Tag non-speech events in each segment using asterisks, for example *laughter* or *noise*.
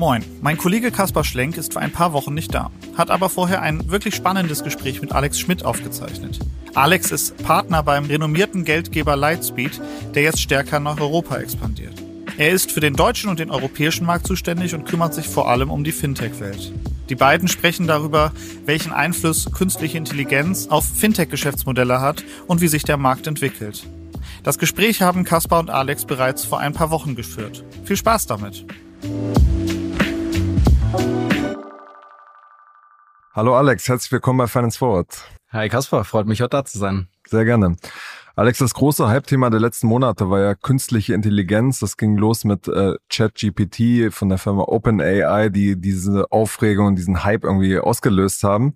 Moin, mein Kollege Kaspar Schlenk ist für ein paar Wochen nicht da, hat aber vorher ein wirklich spannendes Gespräch mit Alex Schmidt aufgezeichnet. Alex ist Partner beim renommierten Geldgeber Lightspeed, der jetzt stärker nach Europa expandiert. Er ist für den deutschen und den europäischen Markt zuständig und kümmert sich vor allem um die Fintech-Welt. Die beiden sprechen darüber, welchen Einfluss künstliche Intelligenz auf Fintech-Geschäftsmodelle hat und wie sich der Markt entwickelt. Das Gespräch haben Kaspar und Alex bereits vor ein paar Wochen geführt. Viel Spaß damit! Hallo Alex, herzlich willkommen bei Finance Forward. Hi Kaspar, freut mich heute da zu sein. Sehr gerne. Alex, das große Hype-Thema der letzten Monate war ja künstliche Intelligenz. Das ging los mit äh, ChatGPT von der Firma OpenAI, die diese Aufregung und diesen Hype irgendwie ausgelöst haben.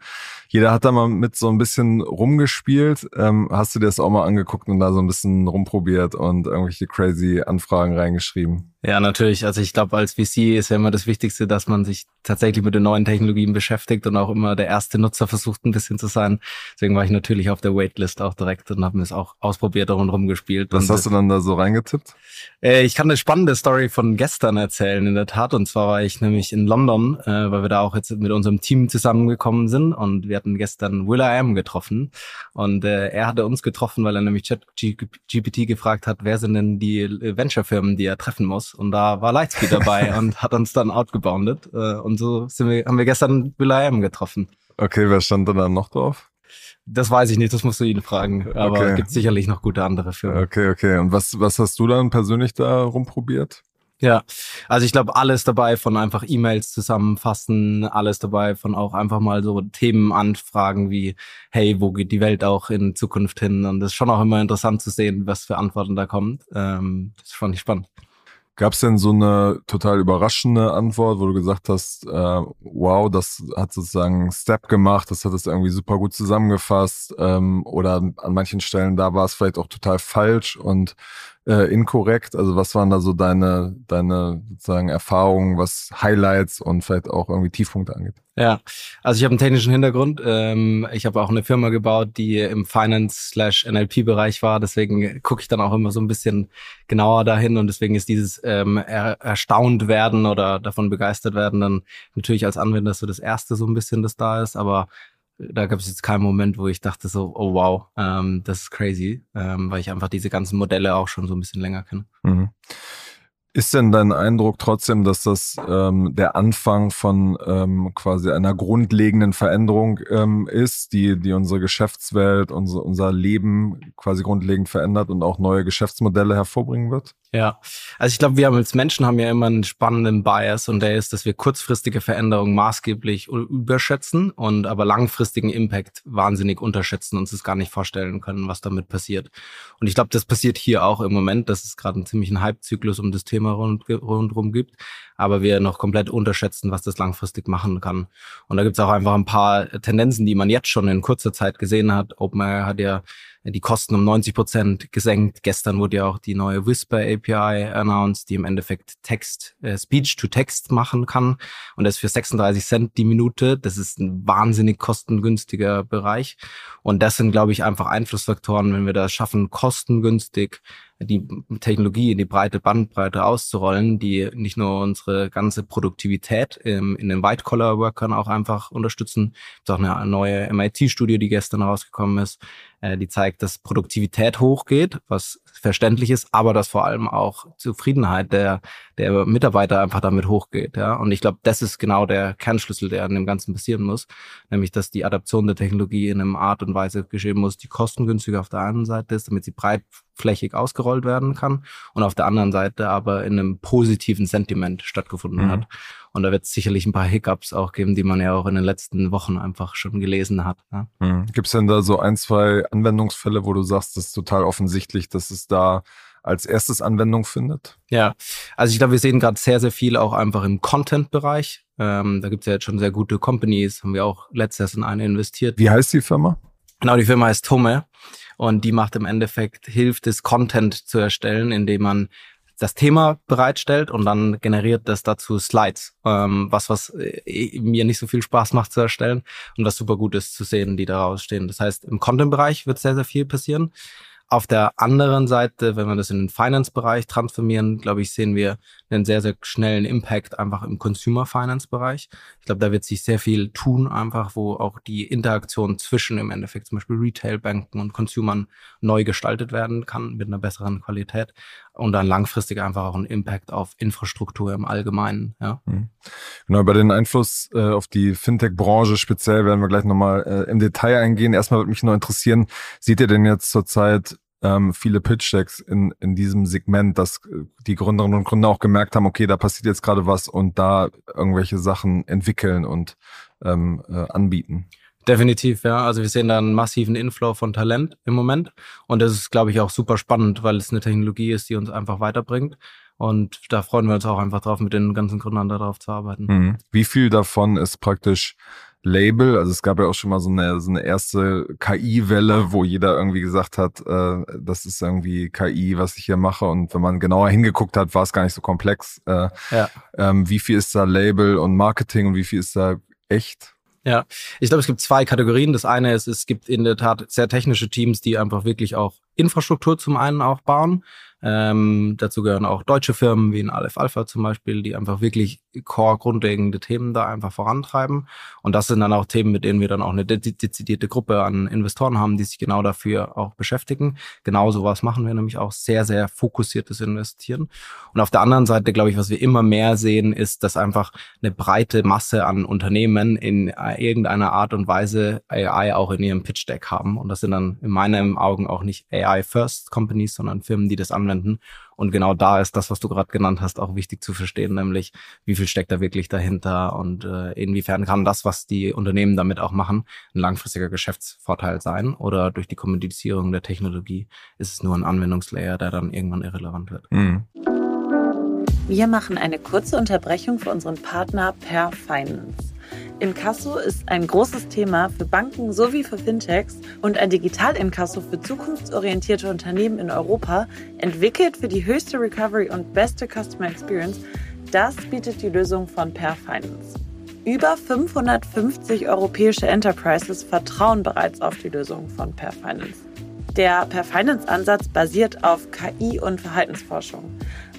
Jeder hat da mal mit so ein bisschen rumgespielt. Ähm, hast du dir das auch mal angeguckt und da so ein bisschen rumprobiert und irgendwelche crazy Anfragen reingeschrieben? Ja, natürlich. Also ich glaube, als VC ist ja immer das Wichtigste, dass man sich tatsächlich mit den neuen Technologien beschäftigt und auch immer der erste Nutzer versucht, ein bisschen zu sein. Deswegen war ich natürlich auf der Waitlist auch direkt und habe mir es auch ausprobiert und rumgespielt. Was und, hast du dann da so reingetippt? Äh, ich kann eine spannende Story von gestern erzählen, in der Tat. Und zwar war ich nämlich in London, äh, weil wir da auch jetzt mit unserem Team zusammengekommen sind und wir hatten gestern Will I Am getroffen. Und äh, er hatte uns getroffen, weil er nämlich ChatGPT gefragt hat, wer sind denn die Venture-Firmen, die er treffen muss und da war Lightspeed dabei *laughs* und hat uns dann outgeboundet. Äh, und so sind wir, haben wir gestern Will I Am getroffen. Okay, wer stand da dann noch drauf? Das weiß ich nicht, das musst du ihn fragen. Aber okay. gibt sicherlich noch gute andere Firmen. Okay, okay. Und was, was hast du dann persönlich da rumprobiert? Ja, also ich glaube, alles dabei von einfach E-Mails zusammenfassen, alles dabei von auch einfach mal so Themen anfragen wie, hey, wo geht die Welt auch in Zukunft hin? Und das ist schon auch immer interessant zu sehen, was für Antworten da kommt. Ähm, das fand ich spannend. Gab es denn so eine total überraschende Antwort, wo du gesagt hast, äh, wow, das hat sozusagen Step gemacht, das hat es irgendwie super gut zusammengefasst ähm, oder an manchen Stellen da war es vielleicht auch total falsch und äh, inkorrekt? Also was waren da so deine, deine sozusagen Erfahrungen, was Highlights und vielleicht auch irgendwie Tiefpunkte angeht? Ja, also ich habe einen technischen Hintergrund. Ähm, ich habe auch eine Firma gebaut, die im Finance-NLP-Bereich war. Deswegen gucke ich dann auch immer so ein bisschen genauer dahin und deswegen ist dieses ähm, er erstaunt werden oder davon begeistert werden dann natürlich als Anwender so das erste so ein bisschen, das da ist. Aber da gab es jetzt keinen Moment, wo ich dachte so, oh wow, ähm, das ist crazy, ähm, weil ich einfach diese ganzen Modelle auch schon so ein bisschen länger kenne. Mhm. Ist denn dein Eindruck trotzdem, dass das ähm, der Anfang von ähm, quasi einer grundlegenden Veränderung ähm, ist, die, die unsere Geschäftswelt, unser, unser Leben quasi grundlegend verändert und auch neue Geschäftsmodelle hervorbringen wird? Ja, also ich glaube, wir haben als Menschen haben ja immer einen spannenden Bias und der ist, dass wir kurzfristige Veränderungen maßgeblich überschätzen und aber langfristigen Impact wahnsinnig unterschätzen und uns es gar nicht vorstellen können, was damit passiert. Und ich glaube, das passiert hier auch im Moment, dass es gerade einen ziemlichen Hype-Zyklus um das Thema rund, rundherum gibt, aber wir noch komplett unterschätzen, was das langfristig machen kann. Und da gibt es auch einfach ein paar Tendenzen, die man jetzt schon in kurzer Zeit gesehen hat. OpenAI hat ja die Kosten um 90 Prozent gesenkt. Gestern wurde ja auch die neue Whisper API announced, die im Endeffekt Text, äh, Speech to Text machen kann. Und das für 36 Cent die Minute. Das ist ein wahnsinnig kostengünstiger Bereich. Und das sind, glaube ich, einfach Einflussfaktoren, wenn wir das schaffen, kostengünstig die Technologie in die breite Bandbreite auszurollen, die nicht nur unsere ganze Produktivität ähm, in den White-Collar-Workern auch einfach unterstützen. Es ist auch eine neue MIT-Studie, die gestern rausgekommen ist, äh, die zeigt, dass Produktivität hochgeht, was verständlich ist, aber dass vor allem auch Zufriedenheit der, der Mitarbeiter einfach damit hochgeht. Ja? Und ich glaube, das ist genau der Kernschlüssel, der an dem Ganzen passieren muss, nämlich dass die Adaption der Technologie in einer Art und Weise geschehen muss, die kostengünstiger auf der einen Seite ist, damit sie breitflächig ausgerollt werden kann und auf der anderen Seite aber in einem positiven Sentiment stattgefunden mhm. hat. Und da wird es sicherlich ein paar Hiccups auch geben, die man ja auch in den letzten Wochen einfach schon gelesen hat. Ja. Mhm. Gibt es denn da so ein, zwei Anwendungsfälle, wo du sagst, das ist total offensichtlich, dass es da als erstes Anwendung findet? Ja, also ich glaube, wir sehen gerade sehr, sehr viel auch einfach im Content-Bereich. Ähm, da gibt es ja jetzt schon sehr gute Companies, haben wir auch letztes in eine investiert. Wie heißt die Firma? Genau, die Firma heißt Tome und die macht im Endeffekt, hilft es, Content zu erstellen, indem man das Thema bereitstellt und dann generiert das dazu Slides, ähm, was was äh, mir nicht so viel Spaß macht zu erstellen und was super gut ist zu sehen, die daraus stehen. Das heißt, im Content-Bereich wird sehr sehr viel passieren. Auf der anderen Seite, wenn wir das in den Finance-Bereich transformieren, glaube ich, sehen wir einen sehr, sehr schnellen Impact einfach im Consumer-Finance-Bereich. Ich glaube, da wird sich sehr viel tun, einfach, wo auch die Interaktion zwischen im Endeffekt zum Beispiel Retail-Banken und Consumern neu gestaltet werden kann mit einer besseren Qualität und dann langfristig einfach auch einen Impact auf Infrastruktur im Allgemeinen. Ja. Mhm. Genau, über den Einfluss äh, auf die Fintech-Branche speziell werden wir gleich nochmal äh, im Detail eingehen. Erstmal würde mich nur interessieren, seht ihr denn jetzt zurzeit ähm, viele Pitch-Decks in, in diesem Segment, dass äh, die Gründerinnen und Gründer auch gemerkt haben, okay, da passiert jetzt gerade was und da irgendwelche Sachen entwickeln und ähm, äh, anbieten? Definitiv, ja. Also wir sehen da einen massiven Inflow von Talent im Moment. Und das ist, glaube ich, auch super spannend, weil es eine Technologie ist, die uns einfach weiterbringt. Und da freuen wir uns auch einfach drauf, mit den ganzen Gründern darauf zu arbeiten. Mhm. Wie viel davon ist praktisch Label? Also es gab ja auch schon mal so eine, so eine erste KI-Welle, wo jeder irgendwie gesagt hat, äh, das ist irgendwie KI, was ich hier mache. Und wenn man genauer hingeguckt hat, war es gar nicht so komplex. Äh, ja. ähm, wie viel ist da Label und Marketing und wie viel ist da echt? Ja, ich glaube, es gibt zwei Kategorien. Das eine ist, es gibt in der Tat sehr technische Teams, die einfach wirklich auch Infrastruktur zum einen auch bauen. Ähm, dazu gehören auch deutsche Firmen wie in Aleph Alpha zum Beispiel, die einfach wirklich core grundlegende Themen da einfach vorantreiben. Und das sind dann auch Themen, mit denen wir dann auch eine dezidierte Gruppe an Investoren haben, die sich genau dafür auch beschäftigen. Genau sowas machen wir nämlich auch sehr, sehr fokussiertes Investieren. Und auf der anderen Seite, glaube ich, was wir immer mehr sehen, ist, dass einfach eine breite Masse an Unternehmen in irgendeiner Art und Weise AI auch in ihrem Pitch Deck haben. Und das sind dann in meinen Augen auch nicht AI-First-Companies, sondern Firmen, die das anwenden. Und genau da ist das, was du gerade genannt hast, auch wichtig zu verstehen, nämlich wie viel steckt da wirklich dahinter und äh, inwiefern kann das, was die Unternehmen damit auch machen, ein langfristiger Geschäftsvorteil sein oder durch die Kommunizierung der Technologie ist es nur ein Anwendungslayer, der dann irgendwann irrelevant wird. Mhm. Wir machen eine kurze Unterbrechung für unseren Partner Per Finance. Inkasso ist ein großes Thema für Banken sowie für Fintechs und ein Digital-Inkasso für zukunftsorientierte Unternehmen in Europa, entwickelt für die höchste Recovery und beste Customer Experience, das bietet die Lösung von Per Finance. Über 550 europäische Enterprises vertrauen bereits auf die Lösung von Per Finance. Der Per Finance Ansatz basiert auf KI und Verhaltensforschung.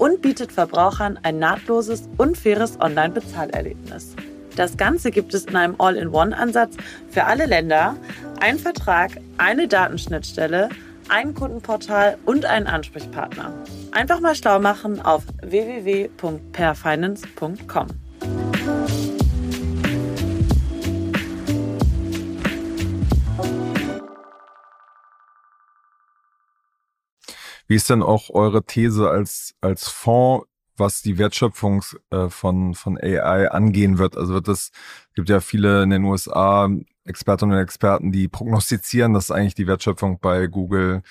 und bietet Verbrauchern ein nahtloses und faires Online-Bezahlerlebnis. Das Ganze gibt es in einem All-in-One-Ansatz für alle Länder, ein Vertrag, eine Datenschnittstelle, ein Kundenportal und einen Ansprechpartner. Einfach mal schlau machen auf www.perfinance.com. Wie ist denn auch eure These als, als Fonds, was die Wertschöpfung äh, von, von AI angehen wird? Also wird es, gibt ja viele in den USA Expertinnen und Experten, die prognostizieren, dass eigentlich die Wertschöpfung bei Google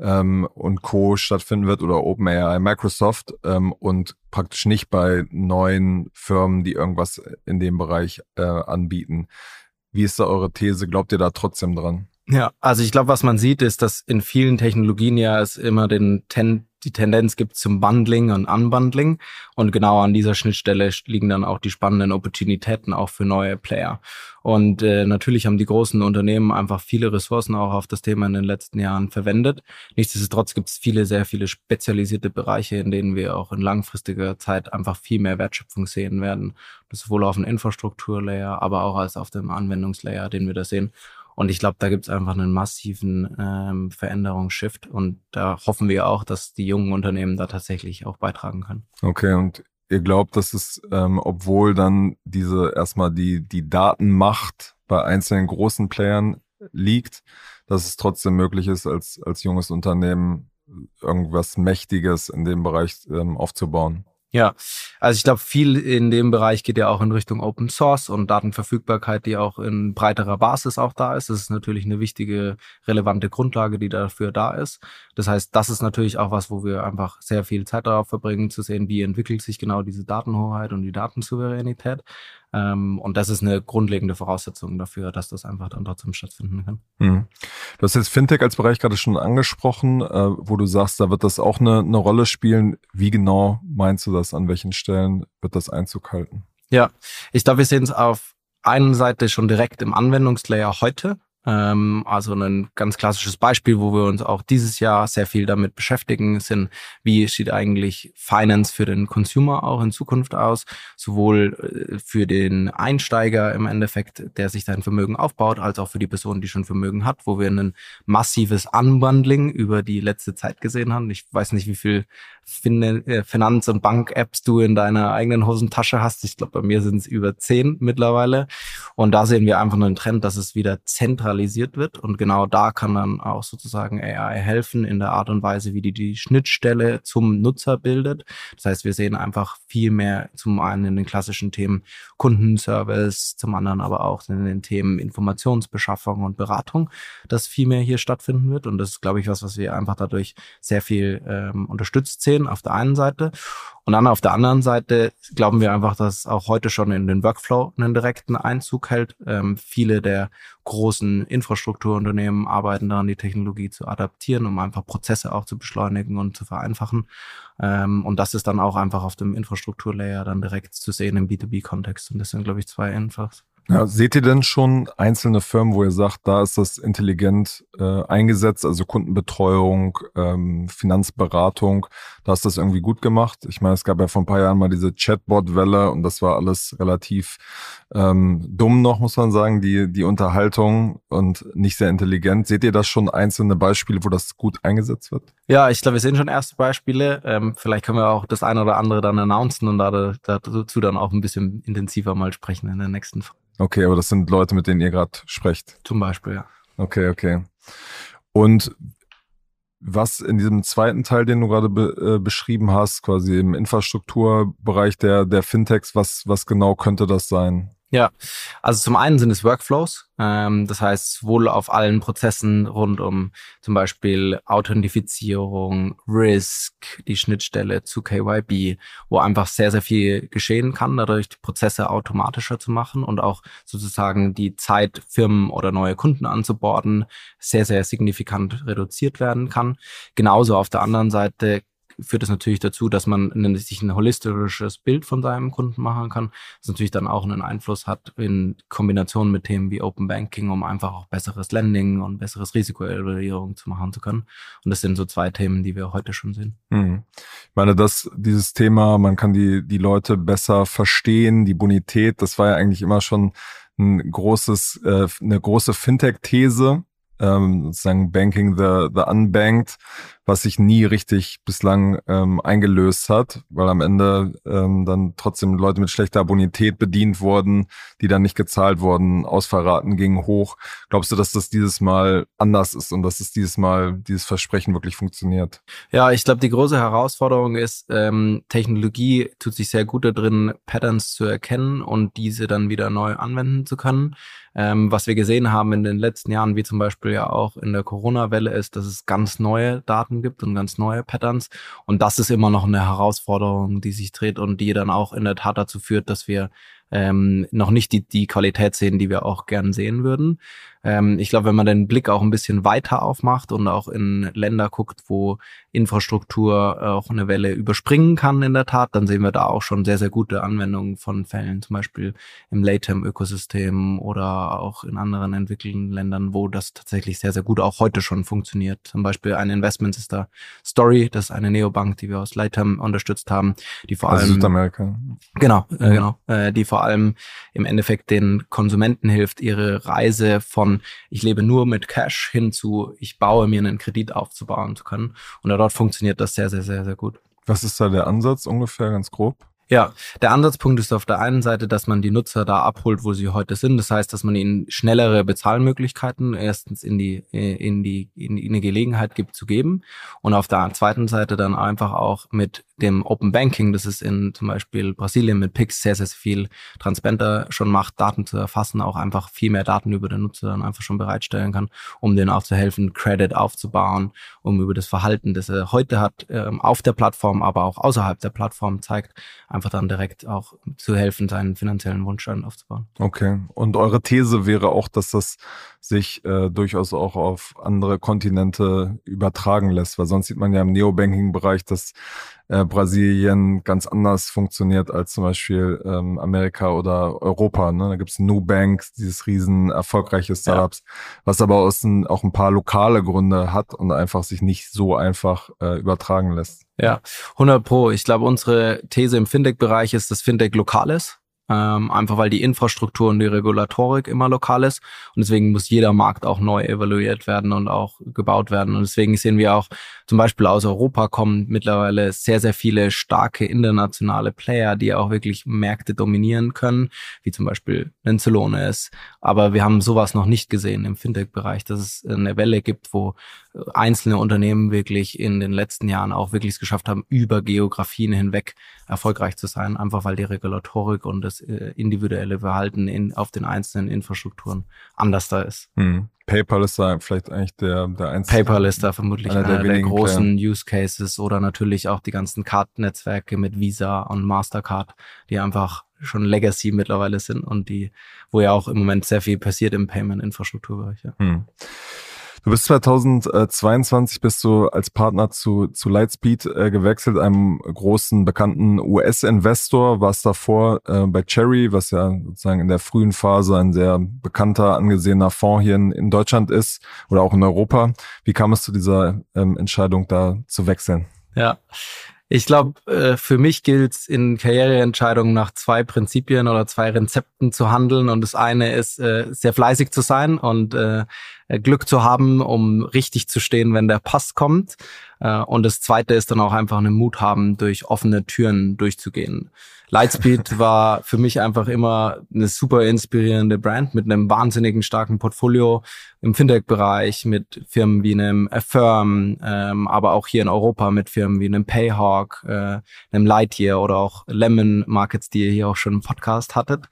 ähm, und Co. stattfinden wird oder OpenAI, Microsoft ähm, und praktisch nicht bei neuen Firmen, die irgendwas in dem Bereich äh, anbieten. Wie ist da eure These? Glaubt ihr da trotzdem dran? Ja, also ich glaube, was man sieht, ist, dass in vielen Technologien ja es immer den Ten die Tendenz gibt zum Bundling und Unbundling. Und genau an dieser Schnittstelle liegen dann auch die spannenden Opportunitäten auch für neue Player. Und äh, natürlich haben die großen Unternehmen einfach viele Ressourcen auch auf das Thema in den letzten Jahren verwendet. Nichtsdestotrotz gibt es viele, sehr viele spezialisierte Bereiche, in denen wir auch in langfristiger Zeit einfach viel mehr Wertschöpfung sehen werden. Das sowohl auf dem Infrastrukturlayer, aber auch als auf dem Anwendungslayer, den wir da sehen. Und ich glaube, da gibt es einfach einen massiven ähm, Veränderungsshift. Und da hoffen wir auch, dass die jungen Unternehmen da tatsächlich auch beitragen können. Okay, und ihr glaubt, dass es, ähm, obwohl dann diese erstmal die, die Datenmacht bei einzelnen großen Playern liegt, dass es trotzdem möglich ist, als, als junges Unternehmen irgendwas Mächtiges in dem Bereich ähm, aufzubauen? Ja, also ich glaube, viel in dem Bereich geht ja auch in Richtung Open Source und Datenverfügbarkeit, die auch in breiterer Basis auch da ist. Das ist natürlich eine wichtige, relevante Grundlage, die dafür da ist. Das heißt, das ist natürlich auch was, wo wir einfach sehr viel Zeit darauf verbringen, zu sehen, wie entwickelt sich genau diese Datenhoheit und die Datensouveränität. Ähm, und das ist eine grundlegende Voraussetzung dafür, dass das einfach dann trotzdem stattfinden kann. Mhm. Du hast jetzt Fintech als Bereich gerade schon angesprochen, äh, wo du sagst, da wird das auch eine, eine Rolle spielen. Wie genau meinst du das? An welchen Stellen wird das Einzug halten? Ja, ich glaube, wir sehen es auf einen Seite schon direkt im Anwendungslayer heute. Ähm, also ein ganz klassisches Beispiel, wo wir uns auch dieses Jahr sehr viel damit beschäftigen, sind, wie sieht eigentlich Finance für den Consumer auch in Zukunft aus, sowohl äh, für den Einsteiger im Endeffekt, der sich sein Vermögen aufbaut, als auch für die Person, die schon Vermögen hat, wo wir ein massives Unbundling über die letzte Zeit gesehen haben. Ich weiß nicht, wie viel äh, Finanz- und Bank-Apps du in deiner eigenen Hosentasche hast. Ich glaube, bei mir sind es über zehn mittlerweile. Und da sehen wir einfach einen Trend, dass es wieder zentral zentralisiert wird. Und genau da kann dann auch sozusagen AI helfen in der Art und Weise, wie die die Schnittstelle zum Nutzer bildet. Das heißt, wir sehen einfach viel mehr zum einen in den klassischen Themen Kundenservice, zum anderen aber auch in den Themen Informationsbeschaffung und Beratung, dass viel mehr hier stattfinden wird. Und das ist, glaube ich, was, was wir einfach dadurch sehr viel ähm, unterstützt sehen auf der einen Seite. Und dann auf der anderen Seite glauben wir einfach, dass auch heute schon in den Workflow einen direkten Einzug hält. Ähm, viele der großen Infrastrukturunternehmen arbeiten daran, die Technologie zu adaptieren, um einfach Prozesse auch zu beschleunigen und zu vereinfachen. Ähm, und das ist dann auch einfach auf dem Infrastrukturlayer dann direkt zu sehen im B2B-Kontext. Und das sind, glaube ich, zwei Infos. Ja, seht ihr denn schon einzelne Firmen, wo ihr sagt, da ist das intelligent äh, eingesetzt, also Kundenbetreuung, ähm, Finanzberatung, da ist das irgendwie gut gemacht? Ich meine, es gab ja vor ein paar Jahren mal diese Chatbot-Welle und das war alles relativ ähm, dumm noch, muss man sagen, die, die Unterhaltung und nicht sehr intelligent. Seht ihr das schon einzelne Beispiele, wo das gut eingesetzt wird? Ja, ich glaube, wir sehen schon erste Beispiele. Ähm, vielleicht können wir auch das eine oder andere dann announcen und da, dazu dann auch ein bisschen intensiver mal sprechen in der nächsten Folge. Okay, aber das sind Leute, mit denen ihr gerade sprecht. Zum Beispiel, ja. Okay, okay. Und was in diesem zweiten Teil, den du gerade be äh, beschrieben hast, quasi im Infrastrukturbereich der, der Fintechs, was, was genau könnte das sein? Ja, also zum einen sind es Workflows, ähm, das heißt wohl auf allen Prozessen rund um zum Beispiel Authentifizierung, Risk, die Schnittstelle zu KYB, wo einfach sehr, sehr viel geschehen kann, dadurch die Prozesse automatischer zu machen und auch sozusagen die Zeit, Firmen oder neue Kunden anzuborden, sehr, sehr signifikant reduziert werden kann. Genauso auf der anderen Seite führt es natürlich dazu, dass man sich ein holistisches Bild von seinem Kunden machen kann, das natürlich dann auch einen Einfluss hat in Kombination mit Themen wie Open Banking, um einfach auch besseres Lending und besseres Risikoevaluierung zu machen zu können. Und das sind so zwei Themen, die wir heute schon sehen. Hm. Ich meine, dass dieses Thema, man kann die, die Leute besser verstehen, die Bonität, das war ja eigentlich immer schon ein großes, äh, eine große Fintech-These, ähm, sozusagen Banking the, the Unbanked, was sich nie richtig bislang ähm, eingelöst hat, weil am Ende ähm, dann trotzdem Leute mit schlechter Bonität bedient wurden, die dann nicht gezahlt wurden, Ausfallraten gingen hoch. Glaubst du, dass das dieses Mal anders ist und dass es dieses Mal dieses Versprechen wirklich funktioniert? Ja, ich glaube, die große Herausforderung ist, ähm, Technologie tut sich sehr gut darin, Patterns zu erkennen und diese dann wieder neu anwenden zu können. Ähm, was wir gesehen haben in den letzten Jahren, wie zum Beispiel ja auch in der Corona-Welle, ist, dass es ganz neue Daten gibt und ganz neue Patterns. Und das ist immer noch eine Herausforderung, die sich dreht und die dann auch in der Tat dazu führt, dass wir ähm, noch nicht die, die Qualität sehen, die wir auch gern sehen würden. Ähm, ich glaube, wenn man den Blick auch ein bisschen weiter aufmacht und auch in Länder guckt, wo Infrastruktur auch eine Welle überspringen kann in der Tat, dann sehen wir da auch schon sehr, sehr gute Anwendungen von Fällen, zum Beispiel im Latem-Ökosystem oder auch in anderen entwickelten Ländern, wo das tatsächlich sehr, sehr gut auch heute schon funktioniert. Zum Beispiel ein Investment ist da Story, das ist eine Neobank, die wir aus Latem unterstützt haben, die vor also allem Südamerika. Genau, äh, genau, äh, die vor allem im Endeffekt den Konsumenten hilft, ihre Reise von ich lebe nur mit Cash hin zu ich baue mir einen Kredit aufzubauen zu können. Und dort funktioniert das sehr, sehr, sehr, sehr gut. Was ist da der Ansatz ungefähr, ganz grob? Ja, der Ansatzpunkt ist auf der einen Seite, dass man die Nutzer da abholt, wo sie heute sind. Das heißt, dass man ihnen schnellere Bezahlmöglichkeiten erstens in die, in die, in in die Gelegenheit gibt zu geben. Und auf der zweiten Seite dann einfach auch mit dem Open Banking, das ist in zum Beispiel Brasilien mit Pix sehr, sehr viel transparenter schon macht, Daten zu erfassen, auch einfach viel mehr Daten über den Nutzer dann einfach schon bereitstellen kann, um denen auch zu helfen, Credit aufzubauen, um über das Verhalten, das er heute hat, ähm, auf der Plattform, aber auch außerhalb der Plattform zeigt, einfach dann direkt auch zu helfen, seinen finanziellen Wunsch aufzubauen. Okay. Und eure These wäre auch, dass das sich äh, durchaus auch auf andere Kontinente übertragen lässt, weil sonst sieht man ja im Neobanking-Bereich, dass äh, Brasilien ganz anders funktioniert als zum Beispiel ähm, Amerika oder Europa. Ne? Da gibt's Nubank, dieses riesen erfolgreiche Startups, ja. was aber aus ein, auch ein paar lokale Gründe hat und einfach sich nicht so einfach äh, übertragen lässt. Ja, 100 Pro. Ich glaube, unsere These im Fintech-Bereich ist, dass Fintech lokal ist ähm, einfach weil die Infrastruktur und die Regulatorik immer lokal ist. Und deswegen muss jeder Markt auch neu evaluiert werden und auch gebaut werden. Und deswegen sehen wir auch zum Beispiel aus Europa kommen mittlerweile sehr, sehr viele starke internationale Player, die auch wirklich Märkte dominieren können, wie zum Beispiel ein Celones, aber wir haben sowas noch nicht gesehen im Fintech-Bereich, dass es eine Welle gibt, wo einzelne Unternehmen wirklich in den letzten Jahren auch wirklich es geschafft haben, über Geografien hinweg erfolgreich zu sein, einfach weil die Regulatorik und das äh, individuelle Verhalten in, auf den einzelnen Infrastrukturen anders da ist. Hm. PayPal ist da vielleicht eigentlich der, der einzige. PayPal ist da vermutlich einer, einer der, der, großen Player. Use Cases oder natürlich auch die ganzen Card-Netzwerke mit Visa und Mastercard, die einfach schon Legacy mittlerweile sind und die, wo ja auch im Moment sehr viel passiert im Payment-Infrastrukturbereich. Ja. Hm. Du bist 2022 bist du als Partner zu, zu Lightspeed äh, gewechselt, einem großen bekannten US-Investor, warst davor äh, bei Cherry, was ja sozusagen in der frühen Phase ein sehr bekannter, angesehener Fonds hier in, in Deutschland ist oder auch in Europa. Wie kam es zu dieser ähm, Entscheidung, da zu wechseln? Ja, ich glaube, äh, für mich gilt es in Karriereentscheidungen nach zwei Prinzipien oder zwei Rezepten zu handeln. Und das eine ist, äh, sehr fleißig zu sein und äh, Glück zu haben, um richtig zu stehen, wenn der Pass kommt. Und das zweite ist dann auch einfach einen Mut haben, durch offene Türen durchzugehen. Lightspeed *laughs* war für mich einfach immer eine super inspirierende Brand mit einem wahnsinnigen starken Portfolio im Fintech-Bereich mit Firmen wie einem Affirm, ähm, aber auch hier in Europa mit Firmen wie einem Payhawk, äh, einem Lightyear oder auch Lemon Markets, die ihr hier auch schon im Podcast hattet.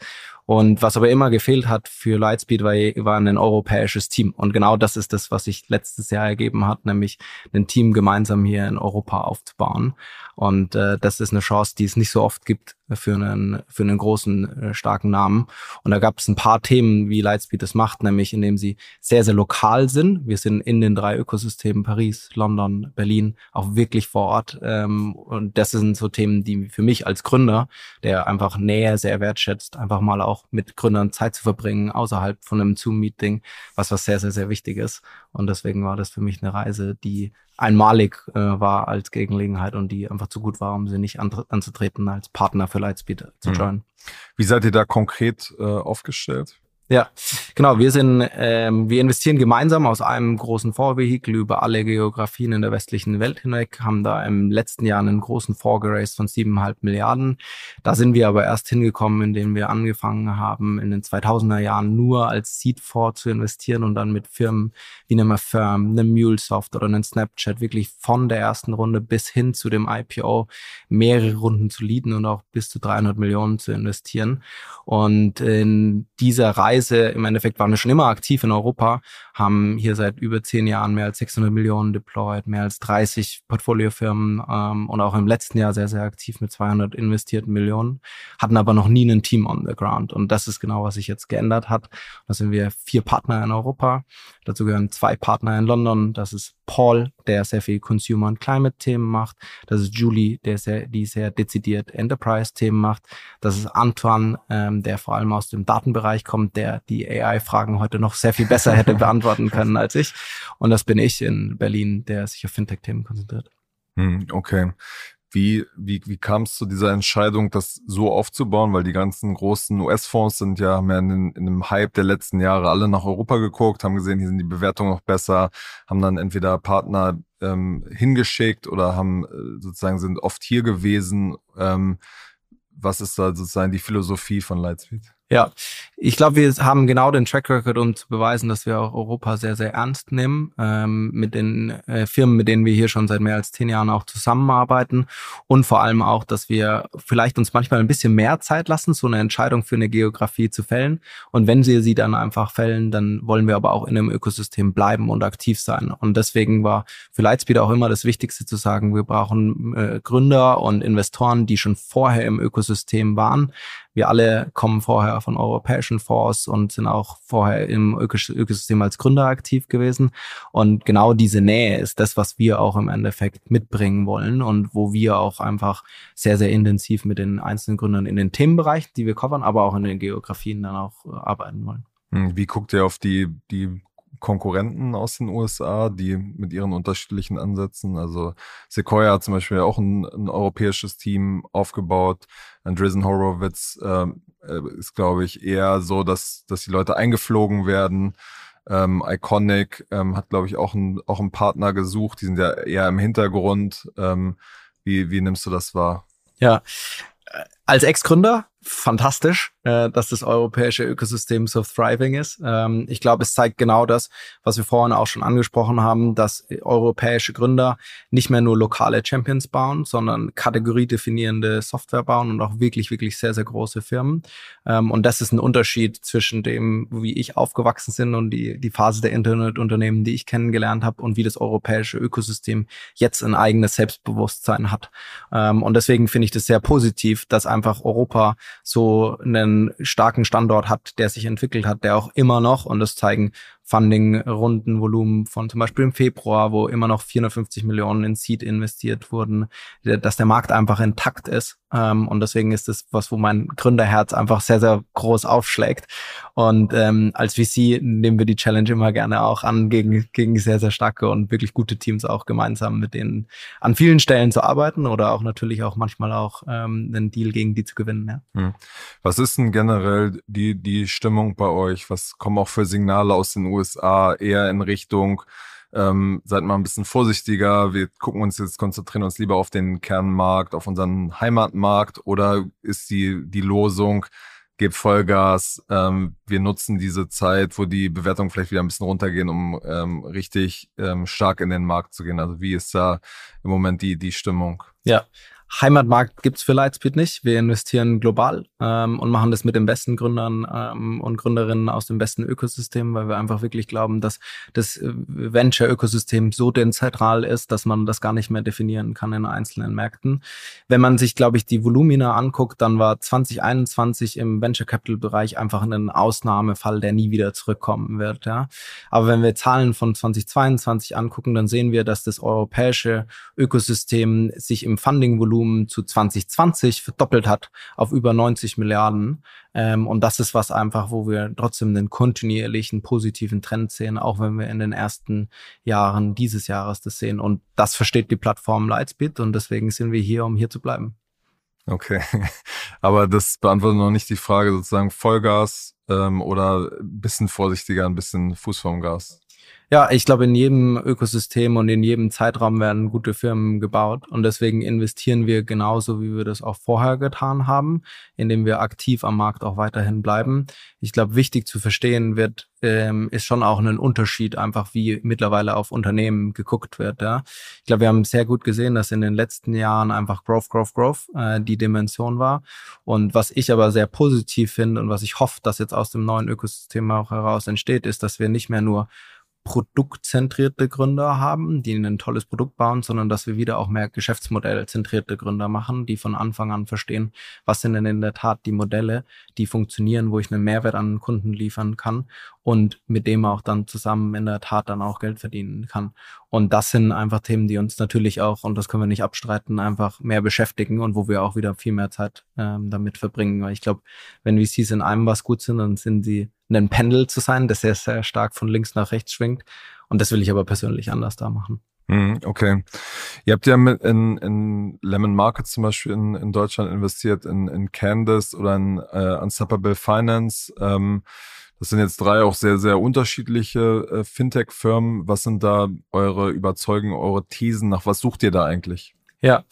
Und was aber immer gefehlt hat für Lightspeed war, war ein europäisches Team. Und genau das ist das, was sich letztes Jahr ergeben hat, nämlich ein Team gemeinsam hier in Europa aufzubauen. Und äh, das ist eine Chance, die es nicht so oft gibt für einen, für einen großen, äh, starken Namen. Und da gab es ein paar Themen, wie Lightspeed das macht, nämlich indem sie sehr, sehr lokal sind. Wir sind in den drei Ökosystemen Paris, London, Berlin auch wirklich vor Ort. Ähm, und das sind so Themen, die für mich als Gründer, der einfach Nähe sehr wertschätzt, einfach mal auch mit Gründern Zeit zu verbringen, außerhalb von einem Zoom-Meeting, was was sehr, sehr, sehr wichtig ist. Und deswegen war das für mich eine Reise, die einmalig äh, war als Gegenlegenheit und die einfach zu gut war, um sie nicht anzutreten als Partner für Lightspeed zu mhm. joinen. Wie seid ihr da konkret äh, aufgestellt? Ja, genau. Wir sind, ähm, wir investieren gemeinsam aus einem großen Fondsvehikel über alle Geografien in der westlichen Welt hinweg, haben da im letzten Jahr einen großen Fonds geraced von siebeneinhalb Milliarden. Da sind wir aber erst hingekommen, indem wir angefangen haben, in den 2000er Jahren nur als Seed-Fonds zu investieren und dann mit Firmen wie einem Affirm, einem MuleSoft oder einem Snapchat wirklich von der ersten Runde bis hin zu dem IPO mehrere Runden zu leaden und auch bis zu 300 Millionen zu investieren. Und in dieser Reise, im Endeffekt waren wir schon immer aktiv in Europa, haben hier seit über zehn Jahren mehr als 600 Millionen deployed, mehr als 30 Portfoliofirmen ähm, und auch im letzten Jahr sehr, sehr aktiv mit 200 investierten Millionen, hatten aber noch nie ein Team on the ground. Und das ist genau, was sich jetzt geändert hat. Da sind wir vier Partner in Europa. Dazu gehören zwei Partner in London. Das ist Paul, der sehr viel Consumer- und Climate-Themen macht. Das ist Julie, der sehr, die sehr dezidiert Enterprise-Themen macht. Das ist Antoine, ähm, der vor allem aus dem Datenbereich kommt, der die AI-Fragen heute noch sehr viel besser hätte beantworten können als ich. Und das bin ich in Berlin, der sich auf Fintech-Themen konzentriert. Hm, okay. Wie, wie, wie kam es zu dieser Entscheidung, das so aufzubauen? Weil die ganzen großen US-Fonds sind ja mehr in, in einem Hype der letzten Jahre alle nach Europa geguckt, haben gesehen, hier sind die Bewertungen noch besser, haben dann entweder Partner ähm, hingeschickt oder haben äh, sozusagen sind oft hier gewesen. Ähm, was ist da sozusagen die Philosophie von Lightspeed? Ja, ich glaube, wir haben genau den Track Record, um zu beweisen, dass wir auch Europa sehr, sehr ernst nehmen. Ähm, mit den äh, Firmen, mit denen wir hier schon seit mehr als zehn Jahren auch zusammenarbeiten. Und vor allem auch, dass wir vielleicht uns manchmal ein bisschen mehr Zeit lassen, so eine Entscheidung für eine Geografie zu fällen. Und wenn sie sie dann einfach fällen, dann wollen wir aber auch in einem Ökosystem bleiben und aktiv sein. Und deswegen war für Lightspeed auch immer das Wichtigste zu sagen, wir brauchen äh, Gründer und Investoren, die schon vorher im Ökosystem waren wir alle kommen vorher von Europäischen Fonds und sind auch vorher im Ökosystem als Gründer aktiv gewesen. Und genau diese Nähe ist das, was wir auch im Endeffekt mitbringen wollen und wo wir auch einfach sehr, sehr intensiv mit den einzelnen Gründern in den Themenbereichen, die wir covern, aber auch in den Geografien dann auch äh, arbeiten wollen. Hm, wie guckt ihr auf die, die Konkurrenten aus den USA, die mit ihren unterschiedlichen Ansätzen, also Sequoia hat zum Beispiel auch ein, ein europäisches Team aufgebaut. Andreessen Horowitz ähm, äh, ist, glaube ich, eher so, dass, dass die Leute eingeflogen werden. Ähm, Iconic ähm, hat, glaube ich, auch, ein, auch einen Partner gesucht. Die sind ja eher im Hintergrund. Ähm, wie, wie nimmst du das wahr? Ja, als Ex-Gründer fantastisch, äh, dass das europäische Ökosystem so thriving ist. Ähm, ich glaube, es zeigt genau das, was wir vorhin auch schon angesprochen haben, dass europäische Gründer nicht mehr nur lokale Champions bauen, sondern kategoriedefinierende Software bauen und auch wirklich, wirklich sehr, sehr große Firmen. Ähm, und das ist ein Unterschied zwischen dem, wie ich aufgewachsen bin und die, die Phase der Internetunternehmen, die ich kennengelernt habe und wie das europäische Ökosystem jetzt ein eigenes Selbstbewusstsein hat. Ähm, und deswegen finde ich das sehr positiv, dass einfach Europa so einen starken Standort hat, der sich entwickelt hat, der auch immer noch, und das zeigen Funding-Rundenvolumen von zum Beispiel im Februar, wo immer noch 450 Millionen in Seed investiert wurden, dass der Markt einfach intakt ist. Ähm, und deswegen ist das was, wo mein Gründerherz einfach sehr, sehr groß aufschlägt. Und ähm, als VC nehmen wir die Challenge immer gerne auch an, gegen, gegen sehr, sehr starke und wirklich gute Teams auch gemeinsam mit denen an vielen Stellen zu arbeiten oder auch natürlich auch manchmal auch ähm, einen Deal gegen die zu gewinnen. Ja. Hm. Was ist denn generell die, die Stimmung bei euch? Was kommen auch für Signale aus den USA eher in Richtung, ähm, seid mal ein bisschen vorsichtiger, wir gucken uns jetzt, konzentrieren uns lieber auf den Kernmarkt, auf unseren Heimatmarkt oder ist die, die Losung, gebt Vollgas, ähm, wir nutzen diese Zeit, wo die Bewertungen vielleicht wieder ein bisschen runtergehen, um ähm, richtig ähm, stark in den Markt zu gehen. Also wie ist da im Moment die, die Stimmung? Ja, Heimatmarkt gibt's für Lightspeed nicht. Wir investieren global ähm, und machen das mit den besten Gründern ähm, und Gründerinnen aus dem besten Ökosystem, weil wir einfach wirklich glauben, dass das äh, Venture-Ökosystem so dezentral ist, dass man das gar nicht mehr definieren kann in einzelnen Märkten. Wenn man sich, glaube ich, die Volumina anguckt, dann war 2021 im Venture Capital-Bereich einfach ein Ausnahmefall, der nie wieder zurückkommen wird. Ja. Aber wenn wir Zahlen von 2022 angucken, dann sehen wir, dass das europäische Ökosystem sich im Funding-Volumen Volumen zu 2020 verdoppelt hat auf über 90 Milliarden. Ähm, und das ist was einfach, wo wir trotzdem einen kontinuierlichen positiven Trend sehen, auch wenn wir in den ersten Jahren dieses Jahres das sehen. Und das versteht die Plattform Lightspeed und deswegen sind wir hier, um hier zu bleiben. Okay, *laughs* aber das beantwortet noch nicht die Frage sozusagen Vollgas ähm, oder ein bisschen vorsichtiger, ein bisschen Fuß vom Gas. Ja, ich glaube, in jedem Ökosystem und in jedem Zeitraum werden gute Firmen gebaut. Und deswegen investieren wir genauso, wie wir das auch vorher getan haben, indem wir aktiv am Markt auch weiterhin bleiben. Ich glaube, wichtig zu verstehen wird, ähm, ist schon auch ein Unterschied, einfach wie mittlerweile auf Unternehmen geguckt wird. Ja. Ich glaube, wir haben sehr gut gesehen, dass in den letzten Jahren einfach Growth, Growth, Growth äh, die Dimension war. Und was ich aber sehr positiv finde und was ich hoffe, dass jetzt aus dem neuen Ökosystem auch heraus entsteht, ist, dass wir nicht mehr nur produktzentrierte Gründer haben, die ein tolles Produkt bauen, sondern dass wir wieder auch mehr geschäftsmodellzentrierte Gründer machen, die von Anfang an verstehen, was sind denn in der Tat die Modelle, die funktionieren, wo ich einen Mehrwert an Kunden liefern kann und mit dem auch dann zusammen in der Tat dann auch Geld verdienen kann. Und das sind einfach Themen, die uns natürlich auch, und das können wir nicht abstreiten, einfach mehr beschäftigen und wo wir auch wieder viel mehr Zeit ähm, damit verbringen. Weil ich glaube, wenn VCs in einem was gut sind, dann sind sie ein Pendel zu sein, das sehr, sehr stark von links nach rechts schwingt. Und das will ich aber persönlich anders da machen. Mhm, okay. Ihr habt ja mit in, in Lemon Markets zum Beispiel in, in Deutschland investiert, in, in Candice oder in äh, Unstoppable Finance. Ähm, das sind jetzt drei auch sehr, sehr unterschiedliche äh, Fintech-Firmen. Was sind da eure Überzeugungen, eure Thesen? Nach was sucht ihr da eigentlich? Ja,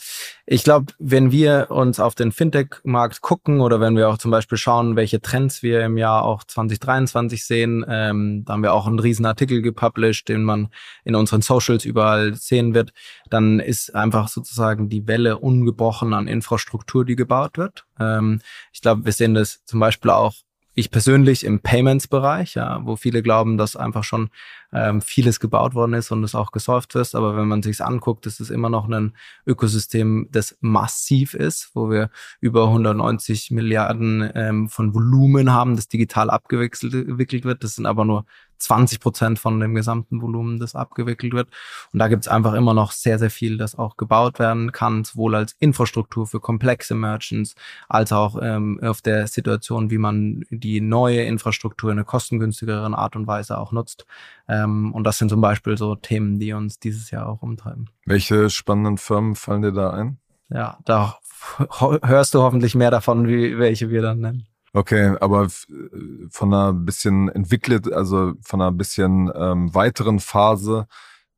ich glaube, wenn wir uns auf den Fintech-Markt gucken oder wenn wir auch zum Beispiel schauen, welche Trends wir im Jahr auch 2023 sehen, ähm, da haben wir auch einen riesen Artikel gepublished, den man in unseren Socials überall sehen wird, dann ist einfach sozusagen die Welle ungebrochen an Infrastruktur, die gebaut wird. Ähm, ich glaube, wir sehen das zum Beispiel auch ich persönlich im Payments-Bereich, ja, wo viele glauben, dass einfach schon ähm, vieles gebaut worden ist und es auch gesolved ist. Aber wenn man sich anguckt, ist es immer noch ein Ökosystem, das massiv ist, wo wir über 190 Milliarden ähm, von Volumen haben, das digital abgewickelt wird. Das sind aber nur 20 Prozent von dem gesamten Volumen, das abgewickelt wird. Und da gibt es einfach immer noch sehr, sehr viel, das auch gebaut werden kann, sowohl als Infrastruktur für komplexe Merchants, als auch ähm, auf der Situation, wie man die neue Infrastruktur in einer kostengünstigeren Art und Weise auch nutzt. Ähm, und das sind zum Beispiel so Themen, die uns dieses Jahr auch umtreiben. Welche spannenden Firmen fallen dir da ein? Ja, da hörst du hoffentlich mehr davon, wie welche wir dann nennen. Okay, aber von einer bisschen entwickelt, also von einer bisschen ähm, weiteren Phase,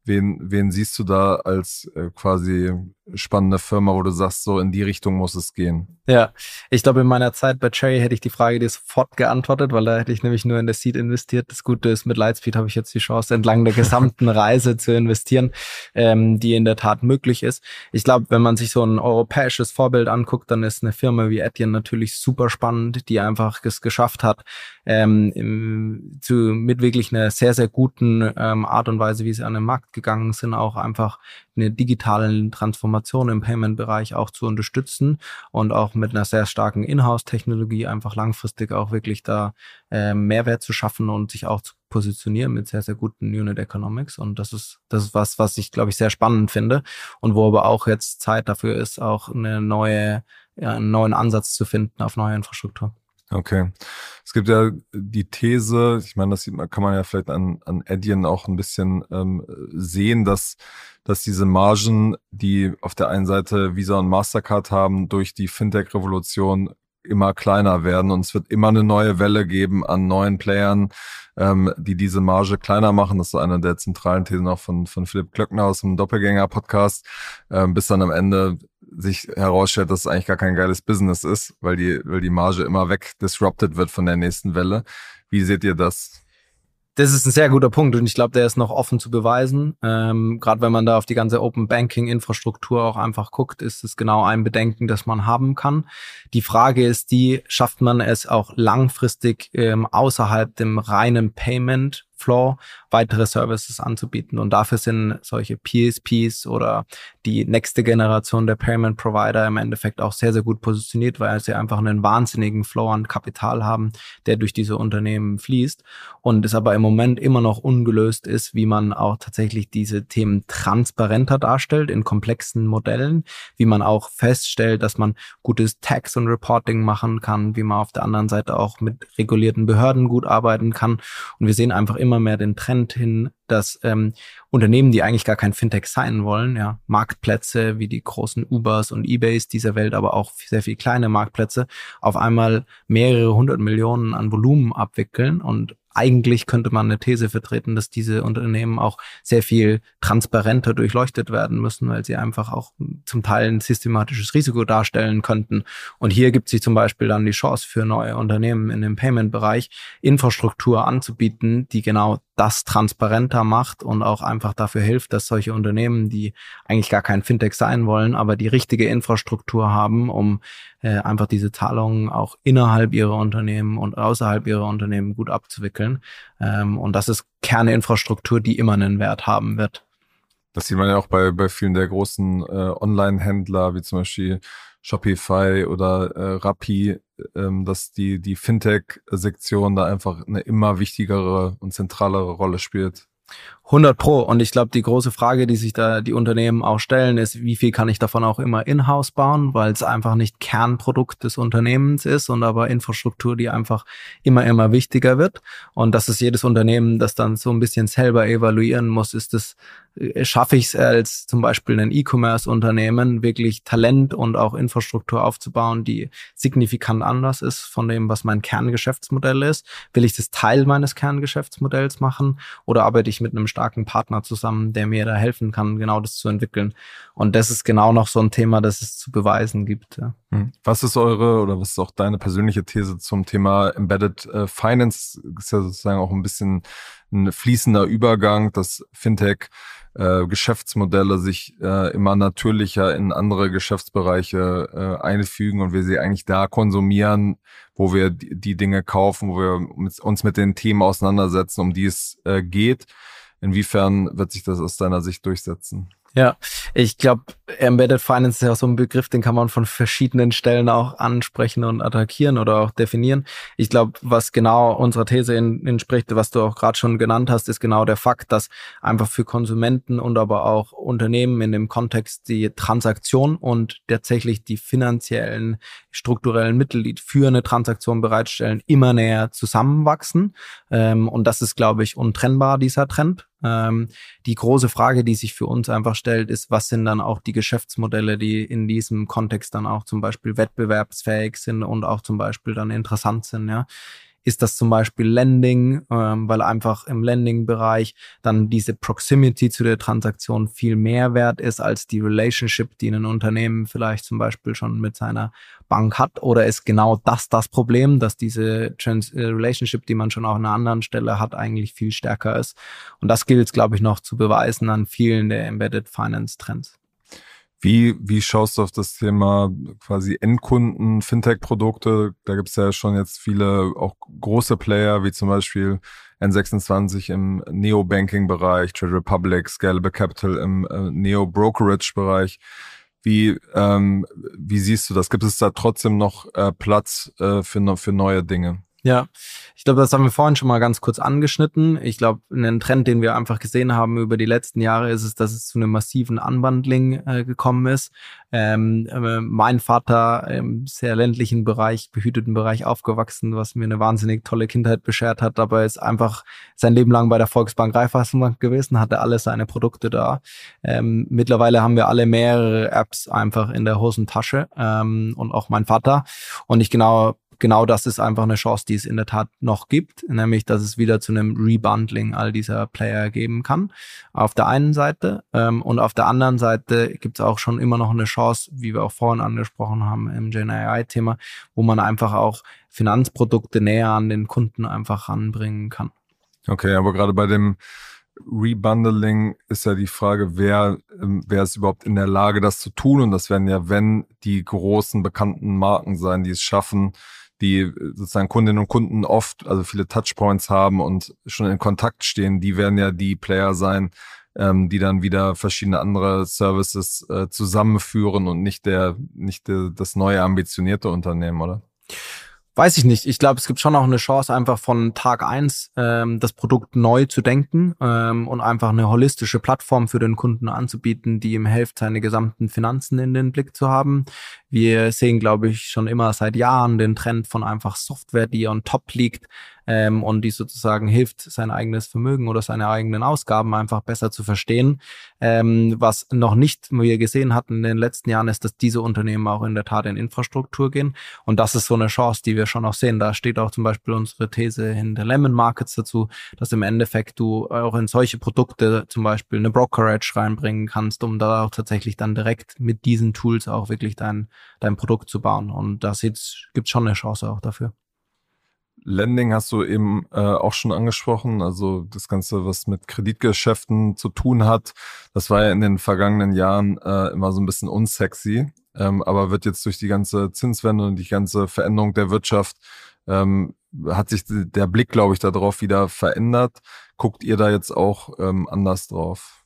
wen, wen siehst du da als äh, quasi spannende Firma, wo du sagst, so in die Richtung muss es gehen? Ja, ich glaube, in meiner Zeit bei Cherry hätte ich die Frage dir sofort geantwortet, weil da hätte ich nämlich nur in das Seed investiert. Das Gute ist, mit Lightspeed habe ich jetzt die Chance, entlang der gesamten *laughs* Reise zu investieren, ähm, die in der Tat möglich ist. Ich glaube, wenn man sich so ein europäisches Vorbild anguckt, dann ist eine Firma wie Etienne natürlich super spannend, die einfach es geschafft hat, ähm, im, zu mit wirklich einer sehr, sehr guten ähm, Art und Weise, wie sie an den Markt gegangen sind, auch einfach eine digitale Transformation im Payment-Bereich auch zu unterstützen und auch mit einer sehr starken Inhouse-Technologie einfach langfristig auch wirklich da äh, Mehrwert zu schaffen und sich auch zu positionieren mit sehr, sehr guten Unit Economics. Und das ist, das ist was, was ich, glaube ich, sehr spannend finde und wo aber auch jetzt Zeit dafür ist, auch eine neue, ja, einen neuen Ansatz zu finden auf neue Infrastruktur. Okay. Es gibt ja die These, ich meine, das sieht man, kann man ja vielleicht an, an Adyen auch ein bisschen ähm, sehen, dass, dass diese Margen, die auf der einen Seite Visa und Mastercard haben, durch die Fintech-Revolution immer kleiner werden und es wird immer eine neue Welle geben an neuen Playern, ähm, die diese Marge kleiner machen. Das ist eine der zentralen Thesen auch von, von Philipp Klöckner aus dem Doppelgänger-Podcast, ähm, bis dann am Ende sich herausstellt, dass es eigentlich gar kein geiles Business ist, weil die, weil die Marge immer weg disrupted wird von der nächsten Welle. Wie seht ihr das? Das ist ein sehr guter Punkt und ich glaube, der ist noch offen zu beweisen. Ähm, Gerade wenn man da auf die ganze Open Banking Infrastruktur auch einfach guckt, ist es genau ein Bedenken, das man haben kann. Die Frage ist die, schafft man es auch langfristig ähm, außerhalb dem reinen Payment Flow weitere Services anzubieten. Und dafür sind solche PSPs oder die nächste Generation der Payment Provider im Endeffekt auch sehr, sehr gut positioniert, weil sie einfach einen wahnsinnigen Flow an Kapital haben, der durch diese Unternehmen fließt. Und es aber im Moment immer noch ungelöst ist, wie man auch tatsächlich diese Themen transparenter darstellt in komplexen Modellen, wie man auch feststellt, dass man gutes Tax und Reporting machen kann, wie man auf der anderen Seite auch mit regulierten Behörden gut arbeiten kann. Und wir sehen einfach immer mehr den Trend hin, dass ähm, Unternehmen, die eigentlich gar kein Fintech sein wollen, ja, Marktplätze wie die großen Ubers und Ebays dieser Welt, aber auch sehr viel kleine Marktplätze, auf einmal mehrere hundert Millionen an Volumen abwickeln und eigentlich könnte man eine These vertreten, dass diese Unternehmen auch sehr viel transparenter durchleuchtet werden müssen, weil sie einfach auch zum Teil ein systematisches Risiko darstellen könnten. Und hier gibt sich zum Beispiel dann die Chance für neue Unternehmen in dem Payment-Bereich, Infrastruktur anzubieten, die genau das transparenter macht und auch einfach dafür hilft, dass solche Unternehmen, die eigentlich gar kein Fintech sein wollen, aber die richtige Infrastruktur haben, um äh, einfach diese Zahlungen auch innerhalb ihrer Unternehmen und außerhalb ihrer Unternehmen gut abzuwickeln. Ähm, und das ist Kerninfrastruktur, die immer einen Wert haben wird. Das sieht man ja auch bei, bei vielen der großen äh, Online-Händler, wie zum Beispiel Shopify oder äh, Rappi, ähm, dass die, die Fintech-Sektion da einfach eine immer wichtigere und zentralere Rolle spielt. 100 Pro. Und ich glaube, die große Frage, die sich da die Unternehmen auch stellen, ist, wie viel kann ich davon auch immer in-house bauen, weil es einfach nicht Kernprodukt des Unternehmens ist und aber Infrastruktur, die einfach immer, immer wichtiger wird. Und das ist jedes Unternehmen, das dann so ein bisschen selber evaluieren muss, ist es, äh, schaffe ich es als zum Beispiel ein E-Commerce-Unternehmen wirklich Talent und auch Infrastruktur aufzubauen, die signifikant anders ist von dem, was mein Kerngeschäftsmodell ist? Will ich das Teil meines Kerngeschäftsmodells machen oder arbeite ich mit einem starken Partner zusammen, der mir da helfen kann, genau das zu entwickeln. Und das ist genau noch so ein Thema, das es zu beweisen gibt. Ja. Hm. Was ist eure oder was ist auch deine persönliche These zum Thema Embedded äh, Finance? Ist ja sozusagen auch ein bisschen ein fließender Übergang, dass Fintech äh, Geschäftsmodelle sich äh, immer natürlicher in andere Geschäftsbereiche einfügen und wir sie eigentlich da konsumieren, wo wir die, Dinge kaufen, wo wir uns mit den Themen auseinandersetzen, um die es geht. Inwiefern wird sich das aus deiner Sicht durchsetzen? Ja, ich glaube, Embedded Finance ist ja so ein Begriff, den kann man von verschiedenen Stellen auch ansprechen und attackieren oder auch definieren. Ich glaube, was genau unserer These entspricht, was du auch gerade schon genannt hast, ist genau der Fakt, dass einfach für Konsumenten und aber auch Unternehmen in dem Kontext die Transaktion und tatsächlich die finanziellen, strukturellen Mittel, die für eine Transaktion bereitstellen, immer näher zusammenwachsen. Ähm, und das ist, glaube ich, untrennbar, dieser Trend. Ähm, die große Frage, die sich für uns einfach stellt, ist, was sind dann auch die Geschäftsmodelle, die in diesem Kontext dann auch zum Beispiel wettbewerbsfähig sind und auch zum Beispiel dann interessant sind, ja ist das zum Beispiel Lending, ähm, weil einfach im Lending-Bereich dann diese Proximity zu der Transaktion viel mehr wert ist als die Relationship, die ein Unternehmen vielleicht zum Beispiel schon mit seiner Bank hat. Oder ist genau das das Problem, dass diese Trans äh, Relationship, die man schon auch an einer anderen Stelle hat, eigentlich viel stärker ist. Und das gilt, glaube ich, noch zu beweisen an vielen der Embedded Finance Trends. Wie, wie schaust du auf das Thema quasi Endkunden, Fintech-Produkte? Da gibt es ja schon jetzt viele auch große Player, wie zum Beispiel N26 im Neo-Banking-Bereich, Trade Republic, Scalable Capital im äh, Neo-Brokerage-Bereich. Wie, ähm, wie siehst du das? Gibt es da trotzdem noch äh, Platz äh, für, für neue Dinge? Ja, ich glaube, das haben wir vorhin schon mal ganz kurz angeschnitten. Ich glaube, ein Trend, den wir einfach gesehen haben über die letzten Jahre, ist es, dass es zu einem massiven Unbundling äh, gekommen ist. Ähm, äh, mein Vater im sehr ländlichen Bereich, behüteten Bereich aufgewachsen, was mir eine wahnsinnig tolle Kindheit beschert hat, aber ist einfach sein Leben lang bei der Volksbank Raiffeisenbank gewesen, hatte alle seine Produkte da. Ähm, mittlerweile haben wir alle mehrere Apps einfach in der Hosentasche ähm, und auch mein Vater. Und ich genau genau das ist einfach eine Chance, die es in der Tat noch gibt, nämlich dass es wieder zu einem Rebundling all dieser Player geben kann. Auf der einen Seite ähm, und auf der anderen Seite gibt es auch schon immer noch eine Chance, wie wir auch vorhin angesprochen haben im Gen AI-Thema, wo man einfach auch Finanzprodukte näher an den Kunden einfach ranbringen kann. Okay, aber gerade bei dem Rebundling ist ja die Frage, wer, ähm, wer ist überhaupt in der Lage, das zu tun? Und das werden ja, wenn die großen bekannten Marken sein, die es schaffen, die sozusagen Kundinnen und Kunden oft, also viele Touchpoints haben und schon in Kontakt stehen, die werden ja die Player sein, ähm, die dann wieder verschiedene andere Services äh, zusammenführen und nicht der, nicht der, das neue ambitionierte Unternehmen, oder? Weiß ich nicht. Ich glaube, es gibt schon auch eine Chance, einfach von Tag eins ähm, das Produkt neu zu denken ähm, und einfach eine holistische Plattform für den Kunden anzubieten, die ihm hilft, seine gesamten Finanzen in den Blick zu haben. Wir sehen, glaube ich, schon immer seit Jahren den Trend von einfach Software, die on top liegt, ähm, und die sozusagen hilft, sein eigenes Vermögen oder seine eigenen Ausgaben einfach besser zu verstehen. Ähm, was noch nicht wir gesehen hatten in den letzten Jahren, ist, dass diese Unternehmen auch in der Tat in Infrastruktur gehen. Und das ist so eine Chance, die wir schon auch sehen. Da steht auch zum Beispiel unsere These in der Lemon Markets dazu, dass im Endeffekt du auch in solche Produkte zum Beispiel eine Brokerage reinbringen kannst, um da auch tatsächlich dann direkt mit diesen Tools auch wirklich dein, dein Produkt zu bauen. Und da gibt schon eine Chance auch dafür. Lending hast du eben äh, auch schon angesprochen, also das Ganze, was mit Kreditgeschäften zu tun hat, das war ja in den vergangenen Jahren äh, immer so ein bisschen unsexy, ähm, aber wird jetzt durch die ganze Zinswende und die ganze Veränderung der Wirtschaft, ähm, hat sich der Blick, glaube ich, darauf wieder verändert. Guckt ihr da jetzt auch ähm, anders drauf?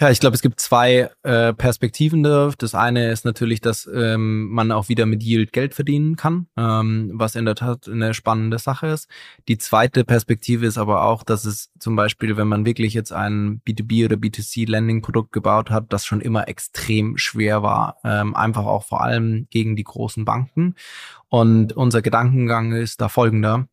Ja, ich glaube, es gibt zwei äh, Perspektiven. Das eine ist natürlich, dass ähm, man auch wieder mit Yield Geld verdienen kann, ähm, was in der Tat eine spannende Sache ist. Die zweite Perspektive ist aber auch, dass es zum Beispiel, wenn man wirklich jetzt ein B2B oder B2C Lending Produkt gebaut hat, das schon immer extrem schwer war, ähm, einfach auch vor allem gegen die großen Banken. Und unser Gedankengang ist da folgender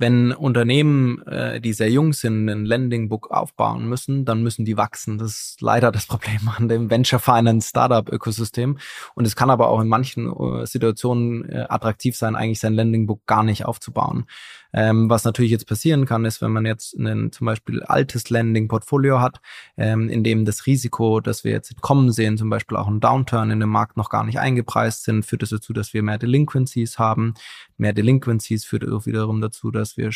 wenn Unternehmen, äh, die sehr jung sind, ein Landing Book aufbauen müssen, dann müssen die wachsen. Das ist leider das Problem an dem Venture Finance Startup Ökosystem. Und es kann aber auch in manchen äh, Situationen äh, attraktiv sein, eigentlich sein Landing Book gar nicht aufzubauen. Ähm, was natürlich jetzt passieren kann, ist, wenn man jetzt ein zum Beispiel altes Landing-Portfolio hat, ähm, in dem das Risiko, dass wir jetzt kommen sehen, zum Beispiel auch ein Downturn in dem Markt noch gar nicht eingepreist sind, führt das dazu, dass wir mehr Delinquencies haben. Mehr Delinquencies führt wiederum dazu, dass wir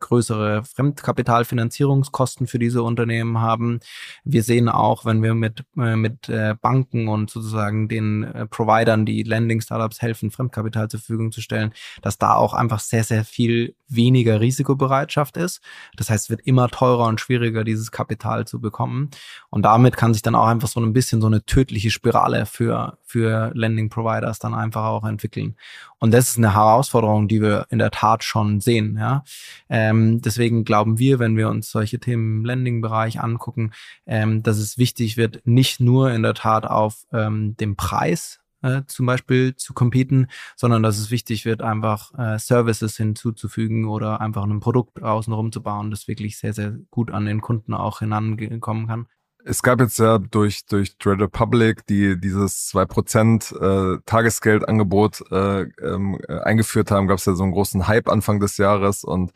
größere Fremdkapitalfinanzierungskosten für diese Unternehmen haben. Wir sehen auch, wenn wir mit, äh, mit äh, Banken und sozusagen den äh, Providern, die Landing-Startups helfen, Fremdkapital zur Verfügung zu stellen, dass da auch einfach sehr, sehr viel weniger Risikobereitschaft ist. Das heißt, es wird immer teurer und schwieriger, dieses Kapital zu bekommen. Und damit kann sich dann auch einfach so ein bisschen so eine tödliche Spirale für, für Lending Providers dann einfach auch entwickeln. Und das ist eine Herausforderung, die wir in der Tat schon sehen. Ja? Ähm, deswegen glauben wir, wenn wir uns solche Themen im Lending-Bereich angucken, ähm, dass es wichtig wird, nicht nur in der Tat auf ähm, den Preis äh, zum Beispiel zu competen, sondern dass es wichtig wird, einfach äh, Services hinzuzufügen oder einfach ein Produkt außenrum zu bauen, das wirklich sehr, sehr gut an den Kunden auch hinankommen kann. Es gab jetzt ja durch, durch Trade Republic, die dieses 2% äh, Tagesgeldangebot äh, ähm, äh, eingeführt haben, gab es ja so einen großen Hype Anfang des Jahres und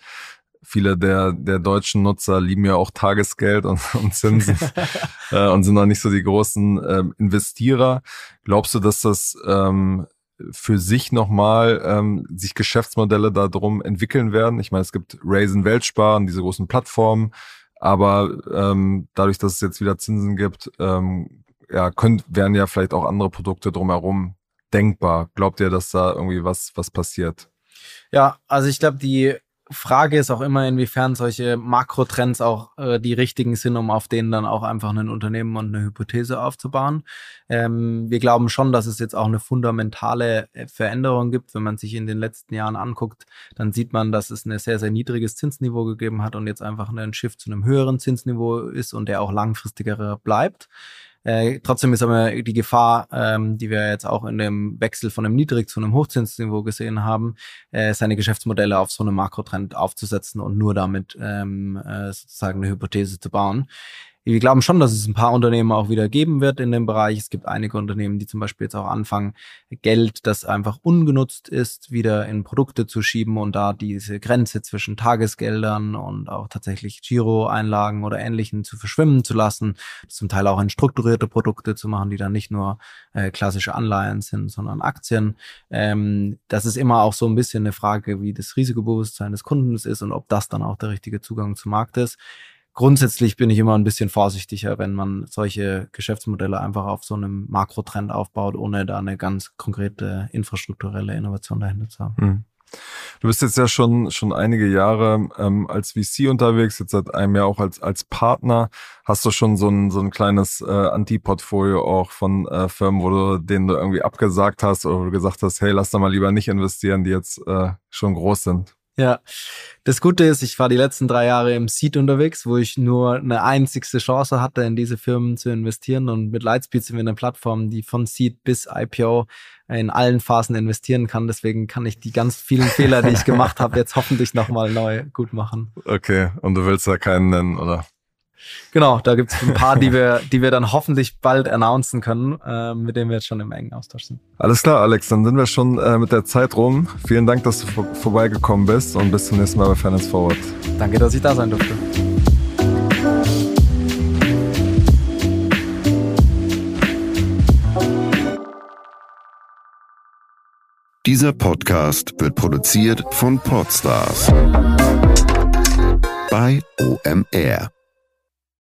viele der, der deutschen Nutzer lieben ja auch Tagesgeld und, und Zinsen *laughs* äh, und sind noch nicht so die großen ähm, Investierer. Glaubst du, dass das ähm, für sich nochmal ähm, sich Geschäftsmodelle darum entwickeln werden? Ich meine, es gibt Raisin Weltsparen, diese großen Plattformen, aber ähm, dadurch, dass es jetzt wieder Zinsen gibt, ähm, ja, können, werden ja vielleicht auch andere Produkte drumherum denkbar. Glaubt ihr, dass da irgendwie was, was passiert? Ja, also ich glaube, die Frage ist auch immer, inwiefern solche Makrotrends auch äh, die richtigen sind, um auf denen dann auch einfach ein Unternehmen und eine Hypothese aufzubauen. Ähm, wir glauben schon, dass es jetzt auch eine fundamentale äh, Veränderung gibt. Wenn man sich in den letzten Jahren anguckt, dann sieht man, dass es ein sehr, sehr niedriges Zinsniveau gegeben hat und jetzt einfach ein Shift zu einem höheren Zinsniveau ist und der auch langfristiger bleibt. Äh, trotzdem ist aber die Gefahr, ähm, die wir jetzt auch in dem Wechsel von einem Niedrig- zu einem Hochzinsniveau gesehen haben, äh, seine Geschäftsmodelle auf so einem Makrotrend aufzusetzen und nur damit ähm, äh, sozusagen eine Hypothese zu bauen wir glauben schon, dass es ein paar Unternehmen auch wieder geben wird in dem Bereich. Es gibt einige Unternehmen, die zum Beispiel jetzt auch anfangen, Geld, das einfach ungenutzt ist, wieder in Produkte zu schieben und da diese Grenze zwischen Tagesgeldern und auch tatsächlich Giro-Einlagen oder Ähnlichen zu verschwimmen zu lassen, zum Teil auch in strukturierte Produkte zu machen, die dann nicht nur äh, klassische Anleihen sind, sondern Aktien. Ähm, das ist immer auch so ein bisschen eine Frage, wie das Risikobewusstsein des Kundens ist und ob das dann auch der richtige Zugang zum Markt ist grundsätzlich bin ich immer ein bisschen vorsichtiger, wenn man solche Geschäftsmodelle einfach auf so einem Makrotrend aufbaut, ohne da eine ganz konkrete infrastrukturelle Innovation dahinter zu haben. Mhm. Du bist jetzt ja schon schon einige Jahre ähm, als VC unterwegs, jetzt seit einem Jahr auch als als Partner. Hast du schon so ein so ein kleines äh, Anti-Portfolio auch von äh, Firmen, wo du denen du irgendwie abgesagt hast oder wo du gesagt hast, hey, lass da mal lieber nicht investieren, die jetzt äh, schon groß sind? Ja, das Gute ist, ich war die letzten drei Jahre im Seed unterwegs, wo ich nur eine einzigste Chance hatte, in diese Firmen zu investieren. Und mit Lightspeed sind wir eine Plattform, die von Seed bis IPO in allen Phasen investieren kann. Deswegen kann ich die ganz vielen Fehler, die ich gemacht habe, jetzt hoffentlich nochmal neu gut machen. Okay, und du willst da keinen nennen, oder? Genau, da gibt es ein paar, die wir, die wir dann hoffentlich bald announcen können, äh, mit denen wir jetzt schon im engen Austausch sind. Alles klar, Alex, dann sind wir schon äh, mit der Zeit rum. Vielen Dank, dass du vor vorbeigekommen bist und bis zum nächsten Mal bei Finance Forward. Danke, dass ich da sein durfte. Dieser Podcast wird produziert von Podstars bei OMR.